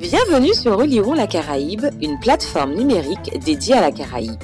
Bienvenue sur Relirons la Caraïbe, une plateforme numérique dédiée à la Caraïbe.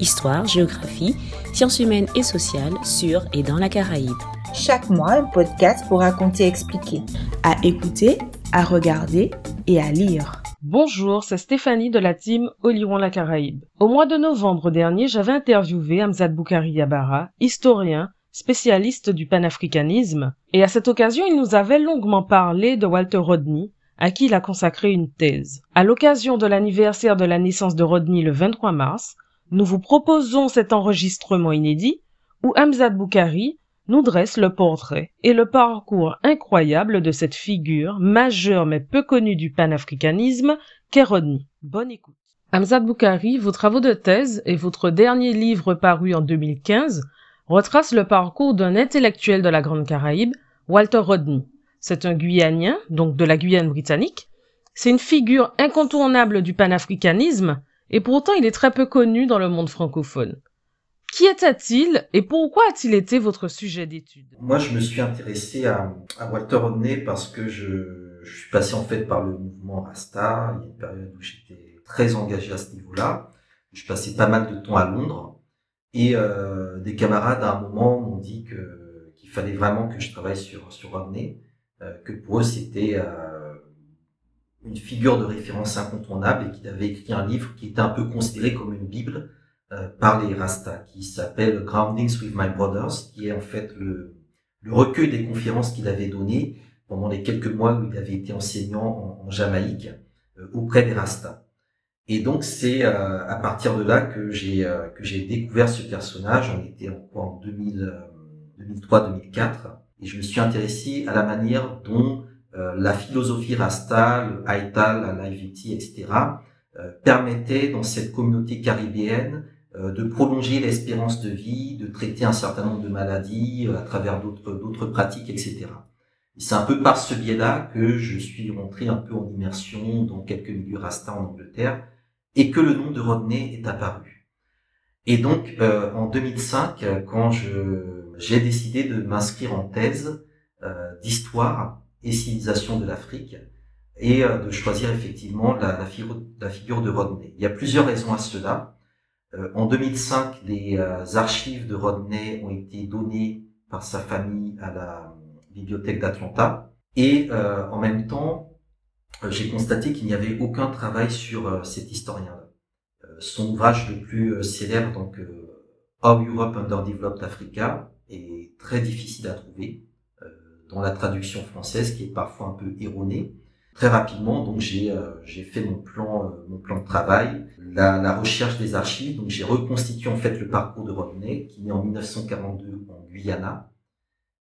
Histoire, géographie, sciences humaines et sociales sur et dans la Caraïbe. Chaque mois, un podcast pour raconter et expliquer. À écouter, à regarder et à lire. Bonjour, c'est Stéphanie de la team Oliron la Caraïbe. Au mois de novembre dernier, j'avais interviewé Hamzad Boukari Yabara, historien, spécialiste du panafricanisme, et à cette occasion, il nous avait longuement parlé de Walter Rodney, à qui il a consacré une thèse. À l'occasion de l'anniversaire de la naissance de Rodney le 23 mars, nous vous proposons cet enregistrement inédit où Hamzad Boukari nous dresse le portrait et le parcours incroyable de cette figure majeure mais peu connue du panafricanisme qu'est Rodney. Bonne écoute. Hamzad Boukari, vos travaux de thèse et votre dernier livre paru en 2015 retracent le parcours d'un intellectuel de la Grande Caraïbe, Walter Rodney. C'est un Guyanien, donc de la Guyane britannique. C'est une figure incontournable du panafricanisme et pourtant il est très peu connu dans le monde francophone. Qui était-il et pourquoi a-t-il été votre sujet d'étude? Moi, je me suis intéressé à, Walter Rodney parce que je, suis passé en fait par le mouvement Rasta. Il y a une période où j'étais très engagé à ce niveau-là. Je passais pas mal de temps à Londres et euh, des camarades à un moment m'ont dit qu'il fallait vraiment que je travaille sur sur Rodney, que pour eux c'était euh, une figure de référence incontournable et qu'il avait écrit un livre qui était un peu considéré comme une bible euh, par les Rasta, qui s'appelle Groundings with My Brothers, qui est en fait le, recueil des conférences qu'il avait données pendant les quelques mois où il avait été enseignant en, Jamaïque euh, auprès des Rasta. Et donc c'est euh, à partir de là que j'ai découvert ce personnage. On était en en 2003-2004 et je me suis intéressé à la manière dont la philosophie Rasta, le Haïtal, la naivety, etc. permettait dans cette communauté caribéenne euh, de prolonger l'espérance de vie, de traiter un certain nombre de maladies euh, à travers d'autres pratiques, etc. C'est un peu par ce biais-là que je suis rentré un peu en immersion dans quelques milieux rasta en Angleterre et que le nom de Rodney est apparu. Et donc euh, en 2005, quand je j'ai décidé de m'inscrire en thèse d'histoire et civilisation de l'Afrique et de choisir effectivement la, la, figure, la figure de Rodney. Il y a plusieurs raisons à cela. Euh, en 2005, les euh, archives de Rodney ont été données par sa famille à la bibliothèque d'Atlanta. Et euh, en même temps, j'ai constaté qu'il n'y avait aucun travail sur cet historien-là. son ouvrage le plus célèbre, donc How Europe Underdeveloped Africa, est très difficile à trouver dans la traduction française, qui est parfois un peu erronée. Très rapidement, donc j'ai euh, fait mon plan euh, mon plan de travail, la, la recherche des archives. Donc j'ai reconstitué en fait le parcours de Rodney, qui est en 1942 en Guyana,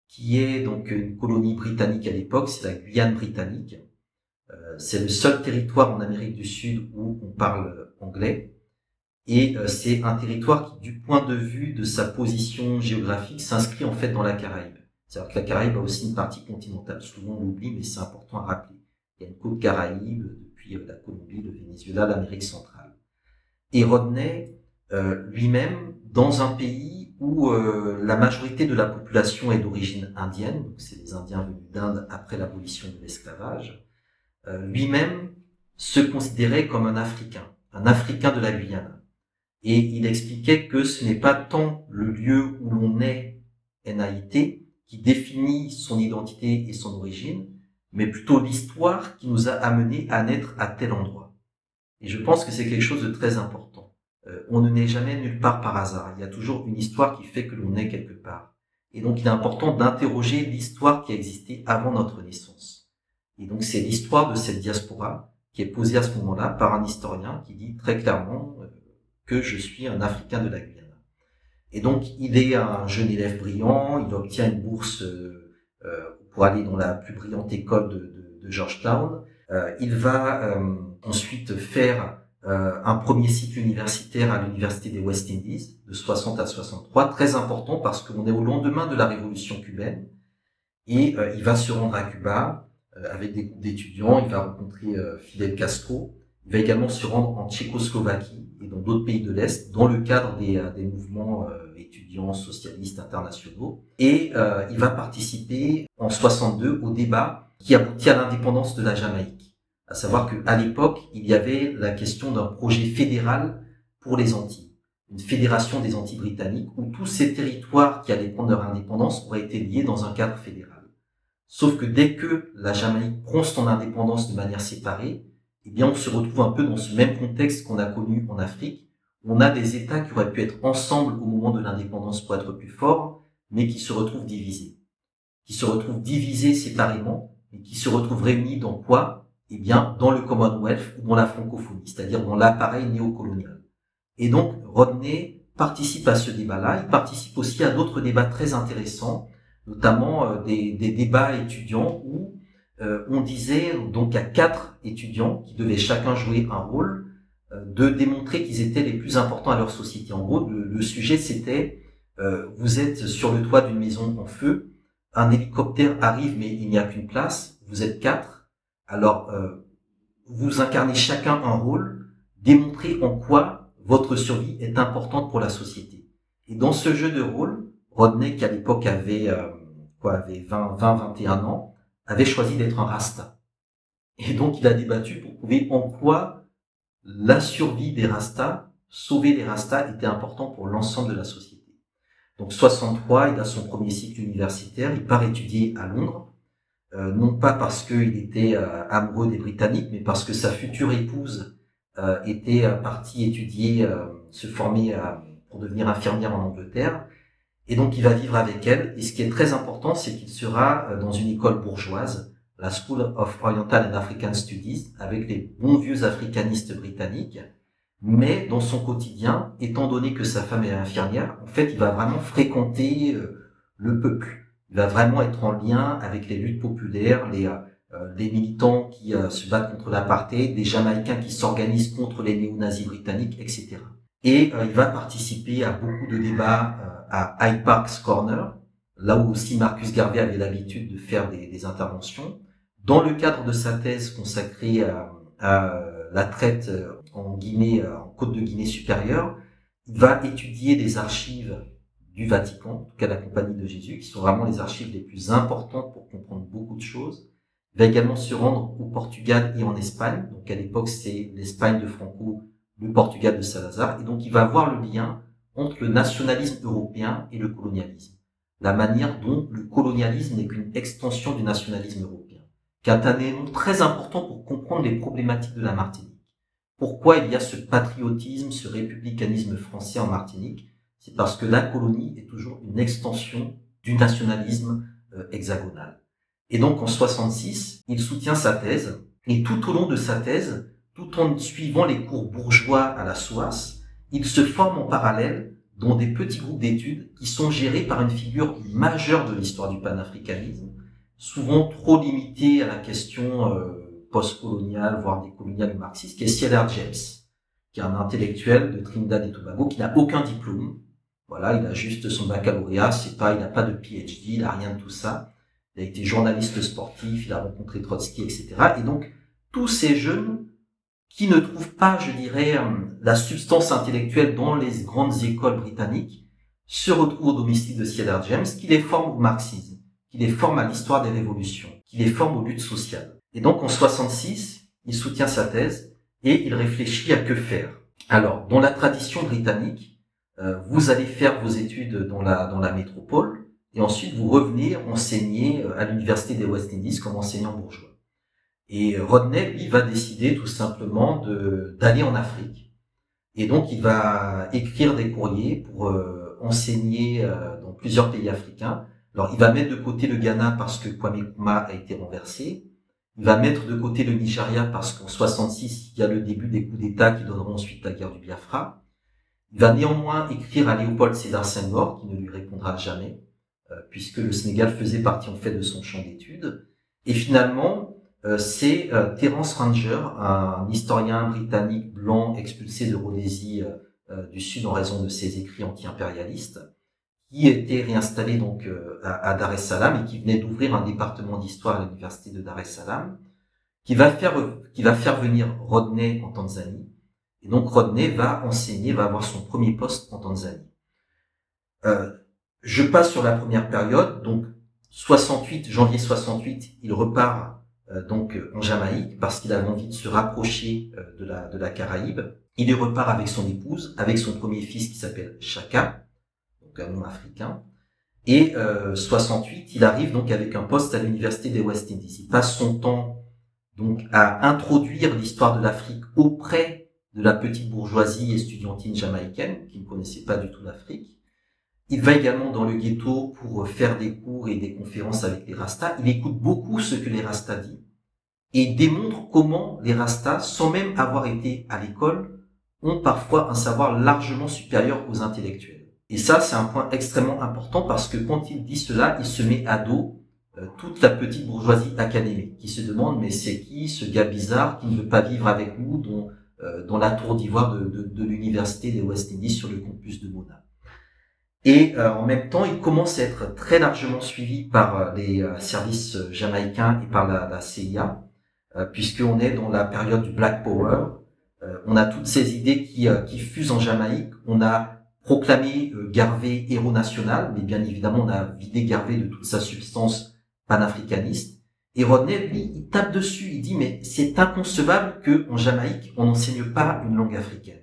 qui est donc une colonie britannique à l'époque, c'est la Guyane britannique. Euh, c'est le seul territoire en Amérique du Sud où on parle anglais. Et c'est un territoire qui, du point de vue de sa position géographique, s'inscrit en fait dans la Caraïbe. C'est-à-dire que la Caraïbe a aussi une partie continentale. Souvent on l'oublie, mais c'est important à rappeler. Il y a une côte caraïbe depuis euh, la Colombie, le Venezuela, l'Amérique centrale. Et Rodney, euh, lui-même, dans un pays où euh, la majorité de la population est d'origine indienne, donc c'est les Indiens venus d'Inde après l'abolition de l'esclavage, lui-même se considérait comme un Africain, un Africain de la Guyane. Et il expliquait que ce n'est pas tant le lieu où l'on est NAIT qui définit son identité et son origine, mais plutôt l'histoire qui nous a amené à naître à tel endroit. Et je pense que c'est quelque chose de très important. Euh, on ne naît jamais nulle part par hasard. Il y a toujours une histoire qui fait que l'on est quelque part. Et donc il est important d'interroger l'histoire qui a existé avant notre naissance. Et donc c'est l'histoire de cette diaspora qui est posée à ce moment-là par un historien qui dit très clairement que je suis un Africain de la Guyane. Et donc il est un jeune élève brillant, il obtient une bourse euh, pour aller dans la plus brillante école de, de, Georgetown. Euh, il va euh, ensuite faire euh, un premier cycle universitaire à l'université des West Indies de 60 à 63, très important parce qu'on est au lendemain de la révolution cubaine et il va se rendre à Cuba avec des groupes d'étudiants, il va rencontrer Fidel Castro, il va également se rendre en Tchécoslovaquie et dans d'autres pays de l'Est dans le cadre des, des mouvements étudiants socialistes internationaux. Et euh, il va participer en 62 au débat qui aboutit à l'indépendance de la Jamaïque. À savoir qu'à l'époque, il y avait la question d'un projet fédéral pour les Antilles, une fédération des Antilles britanniques où tous ces territoires qui allaient prendre leur indépendance auraient été liés dans un cadre fédéral. Sauf que dès que la Jamaïque prend son indépendance de manière séparée, eh bien, on se retrouve un peu dans ce même contexte qu'on a connu en Afrique. On a des États qui auraient pu être ensemble au moment de l'indépendance pour être plus forts, mais qui se retrouvent divisés. Qui se retrouvent divisés séparément, et qui se retrouvent réunis dans quoi? Eh bien, dans le Commonwealth ou dans la francophonie, c'est-à-dire dans l'appareil néocolonial. Et donc, Rodney participe à ce débat-là. Il participe aussi à d'autres débats très intéressants, notamment euh, des, des débats étudiants où euh, on disait donc à quatre étudiants qui devaient chacun jouer un rôle euh, de démontrer qu'ils étaient les plus importants à leur société. En gros, le, sujet c'était euh, vous êtes sur le toit d'une maison en feu, un hélicoptère arrive mais il n'y a qu'une place, vous êtes quatre, alors vous incarnez chacun un rôle, démontrez en quoi votre survie est importante pour la société. Et dans ce jeu de rôle, Rodney, qui à l'époque avait quoi, avait 20, 20, 21 ans, avait choisi d'être un rasta. Et donc il a débattu pour prouver en quoi la survie des rastas, sauver les rastas, était important pour l'ensemble de la société. Donc 63, il a son premier cycle universitaire, il part étudier à Londres, euh, non pas parce qu'il était euh, amoureux des Britanniques, mais parce que sa future épouse euh, était partie étudier, se former pour devenir infirmière en Angleterre, et donc, il va vivre avec elle. Et ce qui est très important, c'est qu'il sera euh, dans une école bourgeoise, la School of Oriental and African Studies, avec les bons vieux africanistes britanniques. Mais dans son quotidien, étant donné que sa femme est infirmière, en fait, il va vraiment fréquenter euh, le peuple. Il va vraiment être en lien avec les luttes populaires, les, euh, militants qui se battent contre l'apartheid, des Jamaïcains qui s'organisent contre les néo-nazis britanniques, etc. Et il va participer à beaucoup de débats à Hyde Park's Corner, là où aussi Marcus Garvey avait l'habitude de faire des, interventions. Dans le cadre de sa thèse consacrée à, la traite en Guinée, en Côte de Guinée supérieure, il va étudier des archives du Vatican, en tout cas la Compagnie de Jésus, qui sont vraiment les archives les plus importantes pour comprendre beaucoup de choses. Il va également se rendre au Portugal et en Espagne. Donc à l'époque, c'est l'Espagne de Franco, le Portugal de Salazar. Et donc il va voir le lien entre le nationalisme européen et le colonialisme. La manière dont le colonialisme n'est qu'une extension du nationalisme européen, qui un élément très important pour comprendre les problématiques de la Martinique. Pourquoi il y a ce patriotisme, ce républicanisme français en Martinique? C'est parce que la colonie est toujours une extension du nationalisme euh, hexagonal. Et donc en 66, il soutient sa thèse, et tout au long de sa thèse, tout en suivant les cours bourgeois à la SOAS, ils se forment en parallèle dans des petits groupes d'études qui sont gérés par une figure majeure de l'histoire du panafricanisme, souvent trop limitée à la question euh, post-coloniale, voire décoloniale ou marxiste, qui est Cedar James, qui est un intellectuel de Trinidad et Tobago qui n'a aucun diplôme. Voilà, il a juste son baccalauréat, c'est pas, il n'a pas de PhD, il n'a rien de tout ça. Il a été journaliste sportif, il a rencontré Trotsky, etc. Et donc, tous ces jeunes qui ne trouvent pas, je dirais, euh, la substance intellectuelle dans les grandes écoles britanniques, se retrouvent au de Cedar James, qui les forme au marxisme, qui les forme à l'histoire des révolutions, qui les forme aux luttes sociales. Et donc en 66, il soutient sa thèse et il réfléchit à que faire. Alors, dans la tradition britannique, euh, vous allez faire vos études dans la, dans la métropole et ensuite vous revenez enseigner euh, à l'université des West Indies comme enseignant bourgeois. Et Rodney, lui, va décider tout simplement d'aller en Afrique. Et donc, il va écrire des courriers pour euh, enseigner euh, dans plusieurs pays africains. Alors, il va mettre de côté le Ghana parce que Kwame Nkrumah a été renversé. Il va mettre de côté le Nigeria parce qu'en 66, il y a le début des coups d'État qui donneront ensuite la guerre du Biafra. Il va néanmoins écrire à Léopold Sédar Senghor, qui ne lui répondra jamais, euh, puisque le Sénégal faisait partie en fait de son champ d'études. Et finalement, c'est euh, Terence Ranger, un historien britannique blanc expulsé de Rhodésie euh, du Sud en raison de ses écrits anti-impérialistes, qui était réinstallé donc à, Dar es Salaam et qui venait d'ouvrir un département d'histoire à l'université de Dar es Salaam, qui va faire qui va faire venir Rodney en Tanzanie. Et donc Rodney va enseigner, va avoir son premier poste en Tanzanie. je passe sur la première période, donc 68, janvier 68, il repart donc en Jamaïque parce qu'il avait envie de se rapprocher de la de la Caraïbe. Il y repart avec son épouse, avec son premier fils qui s'appelle Chaka, donc un nom africain. Et 68, il arrive donc avec un poste à l'université des West Indies. Il passe son temps donc à introduire l'histoire de l'Afrique auprès de la petite bourgeoisie estudiantine jamaïcaine qui ne connaissait pas du tout l'Afrique. Il va également dans le ghetto pour faire des cours et des conférences avec les Rastas. Il écoute beaucoup ce que les Rastas disent et démontre comment les Rastas, sans même avoir été à l'école, ont parfois un savoir largement supérieur aux intellectuels. Et ça, c'est un point extrêmement important parce que quand il dit cela, il se met à dos euh, toute la petite bourgeoisie académique qui se demande mais c'est qui ce gars bizarre qui ne veut pas vivre avec nous dont, euh, dans la tour d'ivoire de, de, de l'université des West Indies sur le campus de Mona? Et euh, en même temps, il commence à être très largement suivi par les services jamaïcains et par la, la CIA, puisqu'on est dans la période du Black Power. on a toutes ces idées qui, qui fusent en Jamaïque. On a proclamé Garvey héros national, mais bien évidemment, on a vidé Garvey de toute sa substance panafricaniste. Et Rodney, lui, il tape dessus, il dit, mais c'est inconcevable que en Jamaïque, on n'enseigne pas une langue africaine.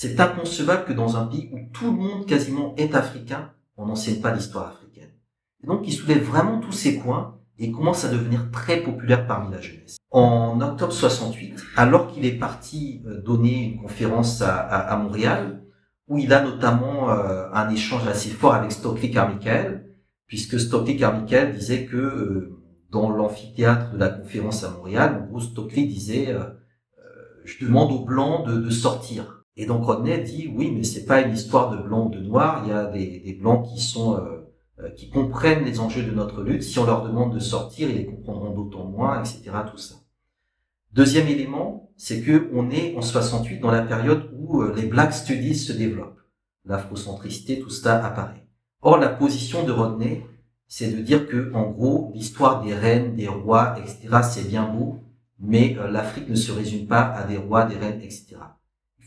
C'est inconcevable que dans un pays où tout le monde quasiment est africain, on n'enseigne pas l'histoire africaine. Et donc, il soulève vraiment tous ces points et commence à devenir très populaire parmi la jeunesse. En octobre 68, alors qu'il est parti euh, donner une conférence à, Montréal, où il a notamment euh, un échange assez fort avec Stokely Carmichael, puisque Stockley Carmichael disait que euh, dans l'amphithéâtre de la conférence à Montréal, en gros Stockley disait je demande aux blancs de, sortir. Et donc Rodney dit oui, mais c'est pas une histoire de blanc ou de noir. Il y a des, blancs qui sont qui comprennent les enjeux de notre lutte. Si on leur demande de sortir, ils les comprendront d'autant moins, etc. Tout ça. Deuxième élément, c'est que on est en 68 dans la période où les Black Studies se développent. L'afrocentricité, tout ça apparaît. Or, la position de Rodney, c'est de dire que, en gros, l'histoire des reines, des rois, etc., c'est bien beau, mais euh, l'Afrique ne se résume pas à des rois, des reines, etc.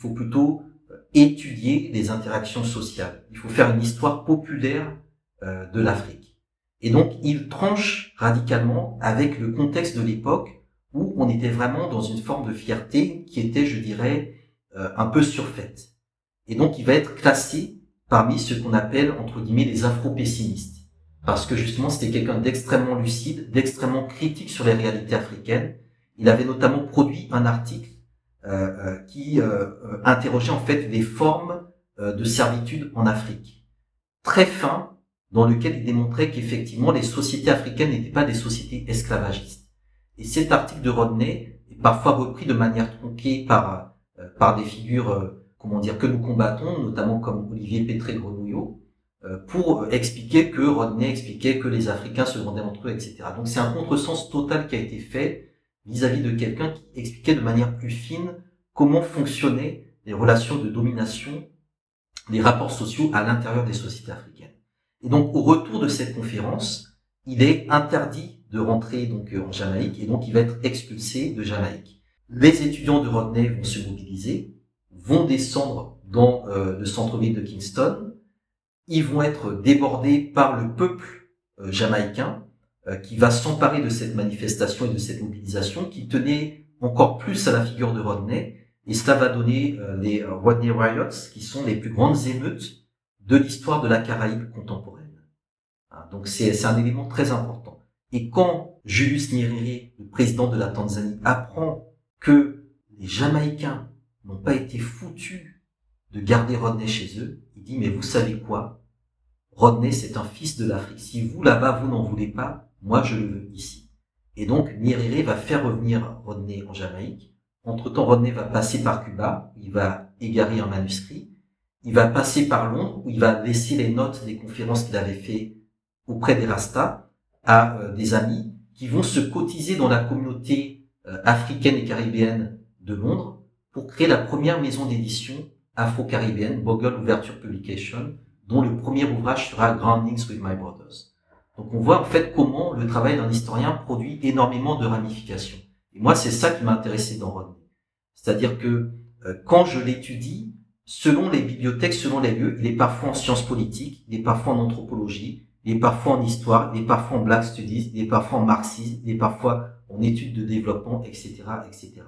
Il faut plutôt euh, étudier les interactions sociales. Il faut faire une histoire populaire euh, de l'Afrique. Et donc, il tranche radicalement avec le contexte de l'époque où on était vraiment dans une forme de fierté qui était, je dirais, un peu surfaite. Et donc, il va être classé parmi ce qu'on appelle, entre guillemets, les afro-pessimistes. Parce que justement, c'était quelqu'un d'extrêmement lucide, d'extrêmement critique sur les réalités africaines. Il avait notamment produit un article euh, euh qui euh, euh, interrogeait en fait les formes de servitude en Afrique. Très fin, dans lequel il démontrait qu'effectivement, les sociétés africaines n'étaient pas des sociétés esclavagistes. Et cet article de Rodney est parfois repris de manière tronquée par, par des figures comment dire, que nous combattons, notamment comme Olivier Pétré-Grenouillot, euh, pour expliquer que Rodney expliquait que les Africains se vendaient entre eux, etc. Donc c'est un contresens total qui a été fait vis-à-vis de quelqu'un qui expliquait de manière plus fine comment fonctionnaient les relations de domination, les rapports sociaux à l'intérieur des sociétés africaines. Et donc au retour de cette conférence, il est interdit de rentrer donc en Jamaïque et donc il va être expulsé de Jamaïque. Les étudiants de Rodney vont se mobiliser, vont descendre dans euh, le centre-ville de Kingston. Ils vont être débordés par le peuple euh, jamaïcain euh, qui va s'emparer de cette manifestation et de cette mobilisation qui tenait encore plus à la figure de Rodney. Et cela va donner les Rodney Riots, qui sont les plus grandes émeutes de l'histoire de la Caraïbe contemporaine. Hein, donc c'est un élément très important. Et quand Julius Nyerere, le président de la Tanzanie, apprend que les Jamaïcains n'ont pas été foutus de garder Rodney chez eux. Il dit, mais vous savez quoi? Rodney, c'est un fils de l'Afrique. Si vous, là-bas, vous n'en voulez pas, moi, je le veux ici. Et donc, Nyerere va faire revenir Rodney en Jamaïque. Entre-temps, Rodney va passer par Cuba, il va égarer un manuscrit. Il va passer par Londres, où il va laisser les notes des conférences qu'il avait fait auprès des Rastas à euh, des amis qui vont se cotiser dans la communauté euh, africaine et caribéenne de Londres pour créer la première maison d'édition afro-caribéenne, Bogle Ouverture Publication, dont le premier ouvrage sera Groundings with My Brothers. Donc on voit en fait comment le travail d'un historien produit énormément de ramifications. Et moi, c'est ça qui m'a intéressé dans Rodney. C'est-à-dire que euh, quand je l'étudie, selon les bibliothèques, selon les lieux, il est parfois en sciences politiques, il est parfois en anthropologie, il est parfois en histoire, il est parfois en black studies, il est parfois en marxisme, il est parfois en études de développement, etc., etc.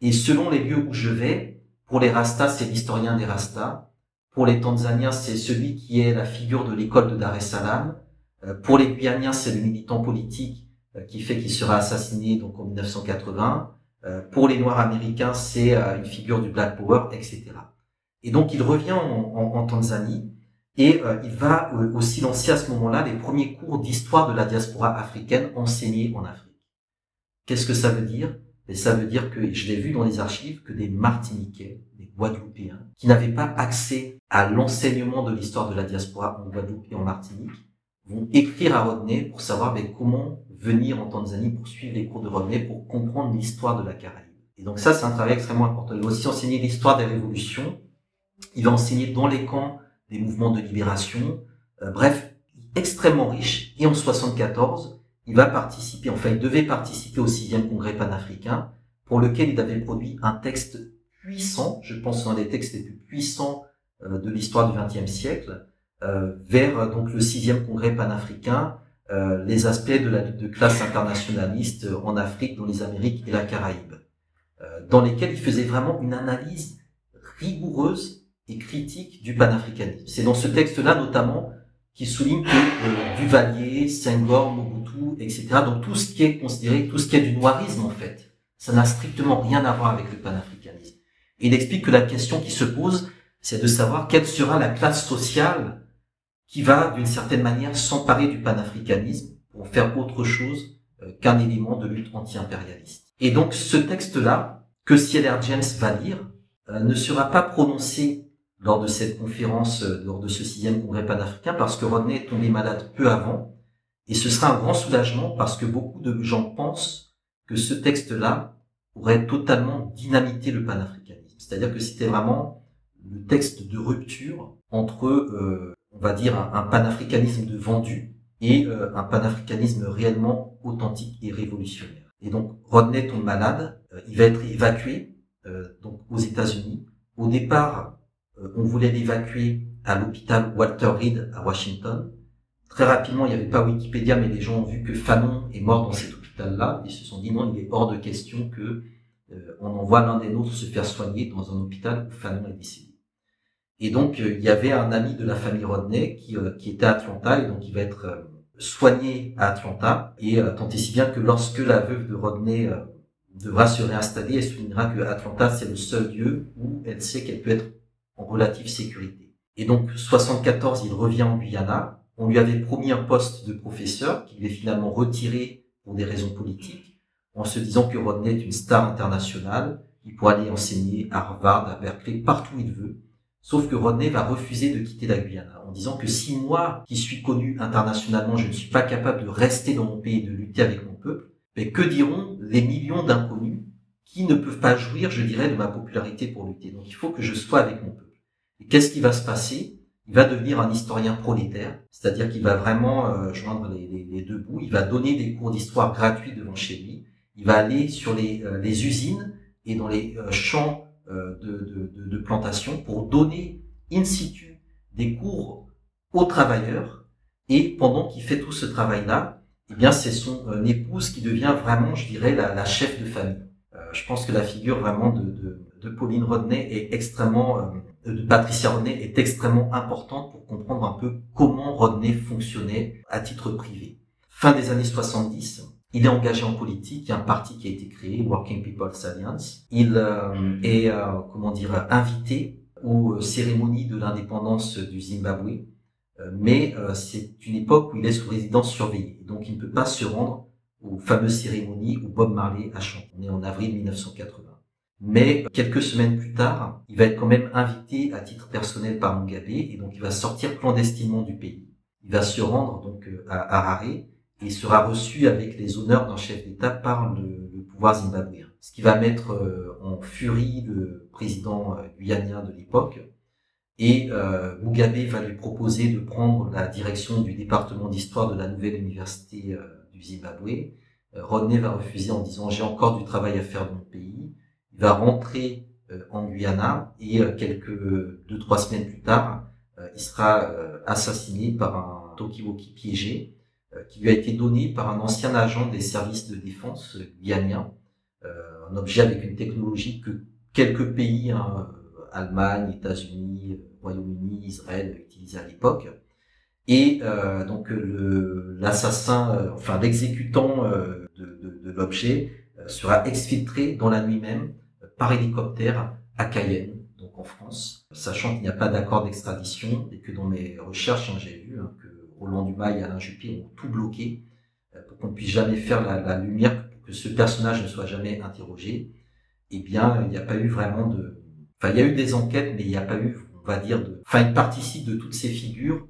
Et selon les lieux où je vais, pour les Rastas, c'est l'historien des Rastas. Pour les Tanzaniens, c'est celui qui est la figure de l'école de Dar es Salaam. Euh, pour les Guyaniens, c'est le militant politique euh, qui fait qu'il sera assassiné donc en 1980. Euh, pour les Noirs américains, c'est une figure du Black Power, etc. Et donc il revient en, Tanzanie et il va aussi lancer à ce moment-là les premiers cours d'histoire de la diaspora africaine enseignés en Afrique. Qu'est-ce que ça veut dire? Et ça veut dire que je l'ai vu dans les archives que des Martiniquais, des Guadeloupéens, qui n'avaient pas accès à l'enseignement de l'histoire de la diaspora en Guadeloupe et en Martinique, vont écrire à Rodney pour savoir comment venir en Tanzanie pour suivre les cours de Rodney, pour comprendre l'histoire de la Caraïbe. Et donc ça, c'est un travail extrêmement important. Il va aussi enseigner l'histoire des révolutions. Il va enseigner dans les camps des mouvements de libération. Euh, bref, extrêmement riche. Et en 74, il va participer, enfin, il devait participer au sixième congrès panafricain, pour lequel il avait produit un texte puissant, je pense un des textes les plus puissants euh, de l'histoire du XXe siècle, vers donc le sixième congrès panafricain, euh, les aspects de la lutte de classe internationaliste en Afrique, dans les Amériques et la Caraïbe, dans lesquels il faisait vraiment une analyse rigoureuse et critique du panafricanisme. C'est dans ce texte-là notamment qui souligne que euh, Duvalier, Senghor, Mobutu, etc., donc tout ce qui est considéré, tout ce qui est du noirisme en fait, ça n'a strictement rien à voir avec le panafricanisme. Il explique que la question qui se pose, c'est de savoir quelle sera la classe sociale qui va, d'une certaine manière, s'emparer du panafricanisme pour faire autre chose euh, qu'un élément de lutte anti-impérialiste. Et donc ce texte-là, que Cieler James va lire, euh, ne sera pas prononcé lors de cette conférence, euh, lors de ce sixième congrès panafricain, parce que Rodney est tombé malade peu avant, et ce sera un grand soulagement parce que beaucoup de gens pensent que ce texte-là pourrait totalement dynamiter le panafricanisme. C'est-à-dire que c'était vraiment le texte de rupture entre, euh, on va dire, un, panafricanisme de vendu et euh, un panafricanisme réellement authentique et révolutionnaire. Et donc Rodney tombe malade, il va être évacué donc aux États-Unis. Au départ, euh, on voulait l'évacuer à l'hôpital Walter Reed à Washington. Très rapidement, il n'y avait pas Wikipédia, mais les gens ont vu que Fanon est mort dans cet hôpital-là. Ils se sont dit non, il est hors de question que euh, on envoie l'un des nôtres se faire soigner dans un hôpital où Fanon est décédé. Et donc, euh, il y avait un ami de la famille Rodney qui, qui était à Atlanta, et donc il va être soigné à Atlanta, et tant et si bien que lorsque la veuve de Rodney devra se réinstaller, elle soulignera que Atlanta, c'est le seul lieu où elle sait qu'elle peut être en relative sécurité. Et donc, 74, il revient en Guyana. On lui avait promis un poste de professeur qu'il est finalement retiré pour des raisons politiques, en se disant que Rodney est une star internationale, il pourra aller enseigner à Harvard, à Berkeley, partout où il veut. Sauf que Rodney va refuser de quitter la Guyana, en disant que si moi, qui suis connu internationalement, je ne suis pas capable de rester dans mon pays et de lutter avec mon peuple, mais que diront les millions d'inconnus qui ne peuvent pas jouir, je dirais, de ma popularité pour lutter? Donc il faut que je sois avec mon peuple. Et qu'est-ce qui va se passer? Il va devenir un historien prolétaire, c'est-à-dire qu'il va vraiment euh, joindre les, deux bouts. Il va donner des cours d'histoire gratuits devant chez lui. Il va aller sur les, euh, usines et dans les euh, champs de, de, plantation pour donner in situ des cours aux travailleurs. Et pendant qu'il fait tout ce travail-là, eh bien, c'est son épouse qui devient vraiment, je dirais, la, la chef de famille. je pense que la figure vraiment de, de Pauline Rodney est extrêmement, euh, de Patricia Rodney est extrêmement importante pour comprendre un peu comment Rodney fonctionnait à titre privé. Fin des années 70, il est engagé en politique. Il y a un parti qui a été créé, Working People's Alliance. Il euh, est, euh, comment dire, invité aux cérémonies de l'indépendance du Zimbabwe. mais c'est une époque où il est sous résidence surveillée. Donc il ne peut pas se rendre aux fameuses cérémonies où Bob Marley a chanté. On est en avril 1980. Mais quelques semaines plus tard, il va être quand même invité à titre personnel par Mugabe et donc il va sortir clandestinement du pays. Il va se rendre donc euh, à Harare et sera reçu avec les honneurs d'un chef d'État par le, pouvoir zimbabwéen. Ce qui va mettre euh, en furie le président euh, guyanien de l'époque. Et Mugabe va lui proposer de prendre la direction du département d'histoire de la nouvelle université du Zimbabwe. Rodney va refuser en disant j'ai encore du travail à faire dans mon pays il va rentrer euh, en Guyana et euh, quelques deux trois semaines plus tard, euh, il sera assassiné par un Tokiwoki piégé euh, qui lui a été donné par un ancien agent des services de défense guyanien, un objet avec une technologie que quelques pays, hein, Allemagne, États-Unis, Royaume-Uni, Israël utilisaient à l'époque. Et euh, donc l'assassin, enfin l'exécutant de, de, de l'objet sera exfiltré dans la nuit même par hélicoptère à Cayenne, donc en France, sachant qu'il n'y a pas d'accord d'extradition et que dans mes recherches, hein, j'ai vu hein, que Roland Dumas et Alain Juppé ont tout bloqué euh, pour qu'on ne puisse jamais faire la, lumière, pour que ce personnage ne soit jamais interrogé. Eh bien, il n'y a pas eu vraiment de... Enfin, il y a eu des enquêtes, mais il n'y a pas eu, on va dire, de... Enfin, il participe de toutes ces figures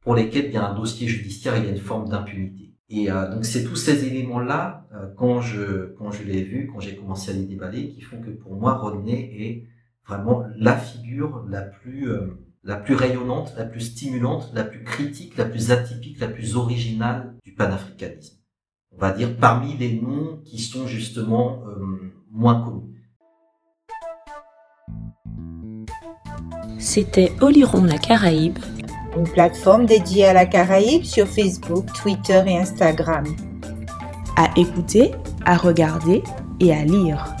pour lesquelles il y a un dossier judiciaire, il y a une forme d'impunité. Et euh, donc c'est tous ces éléments-là, euh, quand je quand je l'ai vu, quand j'ai commencé à les déballer, qui font que pour moi Rodney est vraiment la figure la plus la plus rayonnante, la plus stimulante, la plus critique, la plus atypique, la plus originale du panafricanisme. On va dire parmi les noms qui sont justement moins connus. C'était Oliron la Caraïbe une plateforme dédiée à la Caraïbe sur Facebook, Twitter et Instagram. À écouter, à regarder et à lire.